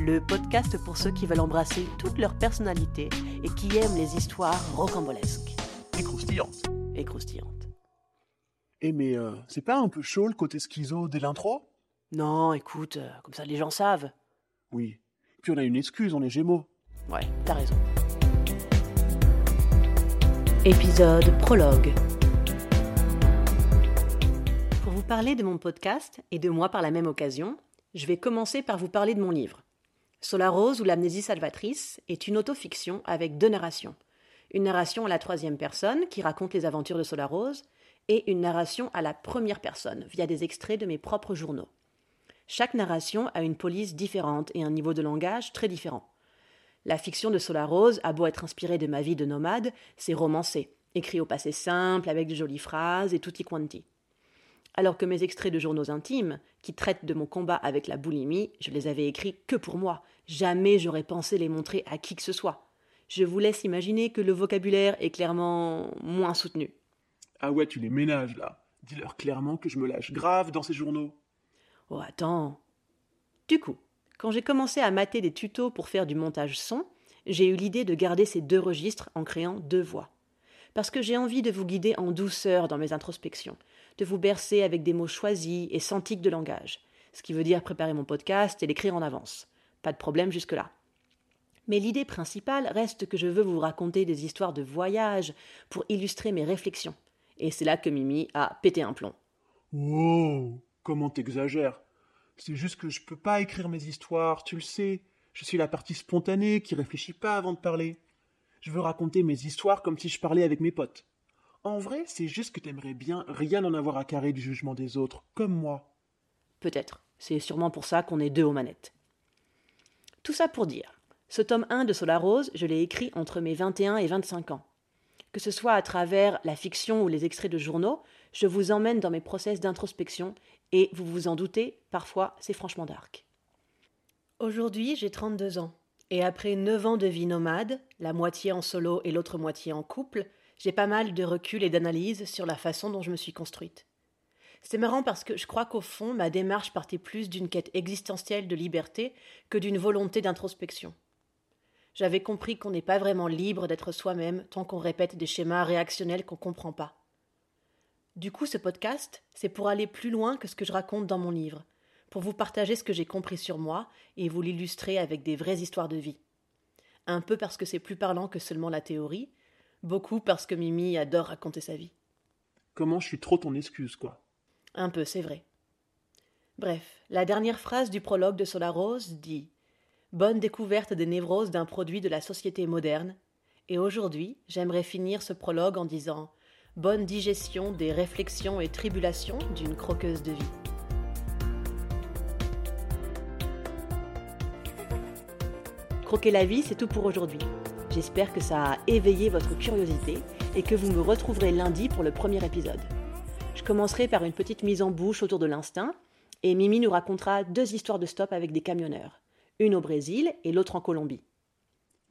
le podcast pour ceux qui veulent embrasser toute leur personnalité et qui aiment les histoires rocambolesques Et croustillante. et croustillantes. Eh, mais euh, c'est pas un peu chaud le côté schizo dès l'intro Non, écoute, euh, comme ça les gens savent. Oui. Puis on a une excuse, on est gémeaux. Ouais, t'as raison. Épisode prologue. Pour vous parler de mon podcast et de moi par la même occasion, je vais commencer par vous parler de mon livre. Solarose ou l'amnésie salvatrice est une autofiction avec deux narrations. Une narration à la troisième personne qui raconte les aventures de Solarose et une narration à la première personne via des extraits de mes propres journaux. Chaque narration a une police différente et un niveau de langage très différent. La fiction de Solarose a beau être inspirée de ma vie de nomade, c'est romancé, écrit au passé simple, avec de jolies phrases et tutti quanti. Alors que mes extraits de journaux intimes, qui traitent de mon combat avec la boulimie, je les avais écrits que pour moi. Jamais j'aurais pensé les montrer à qui que ce soit. Je vous laisse imaginer que le vocabulaire est clairement moins soutenu. Ah ouais, tu les ménages là. Dis-leur clairement que je me lâche grave dans ces journaux. Oh, attends. Du coup, quand j'ai commencé à mater des tutos pour faire du montage son, j'ai eu l'idée de garder ces deux registres en créant deux voix. Parce que j'ai envie de vous guider en douceur dans mes introspections, de vous bercer avec des mots choisis et santiques de langage, ce qui veut dire préparer mon podcast et l'écrire en avance. Pas de problème jusque-là. Mais l'idée principale reste que je veux vous raconter des histoires de voyage pour illustrer mes réflexions. Et c'est là que Mimi a pété un plomb. Oh, comment t'exagères C'est juste que je peux pas écrire mes histoires, tu le sais. Je suis la partie spontanée qui réfléchit pas avant de parler. Je veux raconter mes histoires comme si je parlais avec mes potes. En vrai, c'est juste que t'aimerais bien rien en avoir à carrer du jugement des autres, comme moi. Peut-être. C'est sûrement pour ça qu'on est deux aux manettes. Tout ça pour dire, ce tome 1 de Solarose, je l'ai écrit entre mes 21 et 25 ans. Que ce soit à travers la fiction ou les extraits de journaux, je vous emmène dans mes process d'introspection et vous vous en doutez, parfois c'est franchement dark. Aujourd'hui, j'ai 32 ans et après 9 ans de vie nomade, la moitié en solo et l'autre moitié en couple, j'ai pas mal de recul et d'analyse sur la façon dont je me suis construite. C'est marrant parce que je crois qu'au fond, ma démarche partait plus d'une quête existentielle de liberté que d'une volonté d'introspection. J'avais compris qu'on n'est pas vraiment libre d'être soi-même tant qu'on répète des schémas réactionnels qu'on comprend pas. Du coup, ce podcast, c'est pour aller plus loin que ce que je raconte dans mon livre, pour vous partager ce que j'ai compris sur moi et vous l'illustrer avec des vraies histoires de vie. Un peu parce que c'est plus parlant que seulement la théorie, beaucoup parce que Mimi adore raconter sa vie. Comment je suis trop ton excuse, quoi. Un peu, c'est vrai. Bref, la dernière phrase du prologue de Solarose dit Bonne découverte des névroses d'un produit de la société moderne. Et aujourd'hui, j'aimerais finir ce prologue en disant Bonne digestion des réflexions et tribulations d'une croqueuse de vie. Croquer la vie, c'est tout pour aujourd'hui. J'espère que ça a éveillé votre curiosité et que vous me retrouverez lundi pour le premier épisode. Je commencerai par une petite mise en bouche autour de l'instinct, et Mimi nous racontera deux histoires de stop avec des camionneurs, une au Brésil et l'autre en Colombie.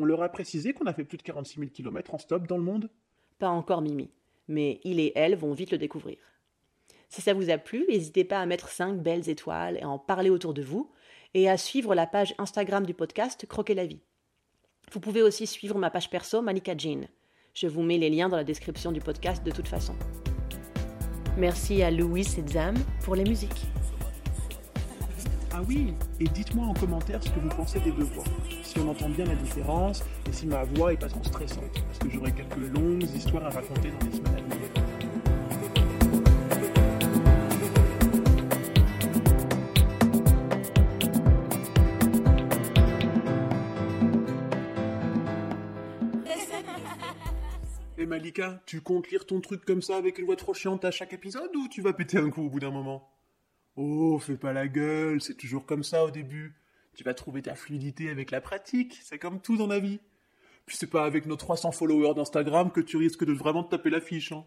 On leur a précisé qu'on a fait plus de 46 000 km en stop dans le monde? Pas encore Mimi, mais il et elle vont vite le découvrir. Si ça vous a plu, n'hésitez pas à mettre 5 belles étoiles et à en parler autour de vous, et à suivre la page Instagram du podcast Croquer la vie. Vous pouvez aussi suivre ma page perso Malika Jean. Je vous mets les liens dans la description du podcast de toute façon. Merci à Louis et Zam pour les musiques. Ah oui, et dites-moi en commentaire ce que vous pensez des deux voix. Si on entend bien la différence et si ma voix est pas trop stressante. Parce que j'aurai quelques longues histoires à raconter dans les semaines à venir. Et Malika, tu comptes lire ton truc comme ça avec une voix trop chiante à chaque épisode ou tu vas péter un coup au bout d'un moment? Oh, fais pas la gueule, c'est toujours comme ça au début. Tu vas trouver ta fluidité avec la pratique, c'est comme tout dans la vie. Puis c'est pas avec nos 300 followers d'Instagram que tu risques de vraiment te taper l'affiche. Hein.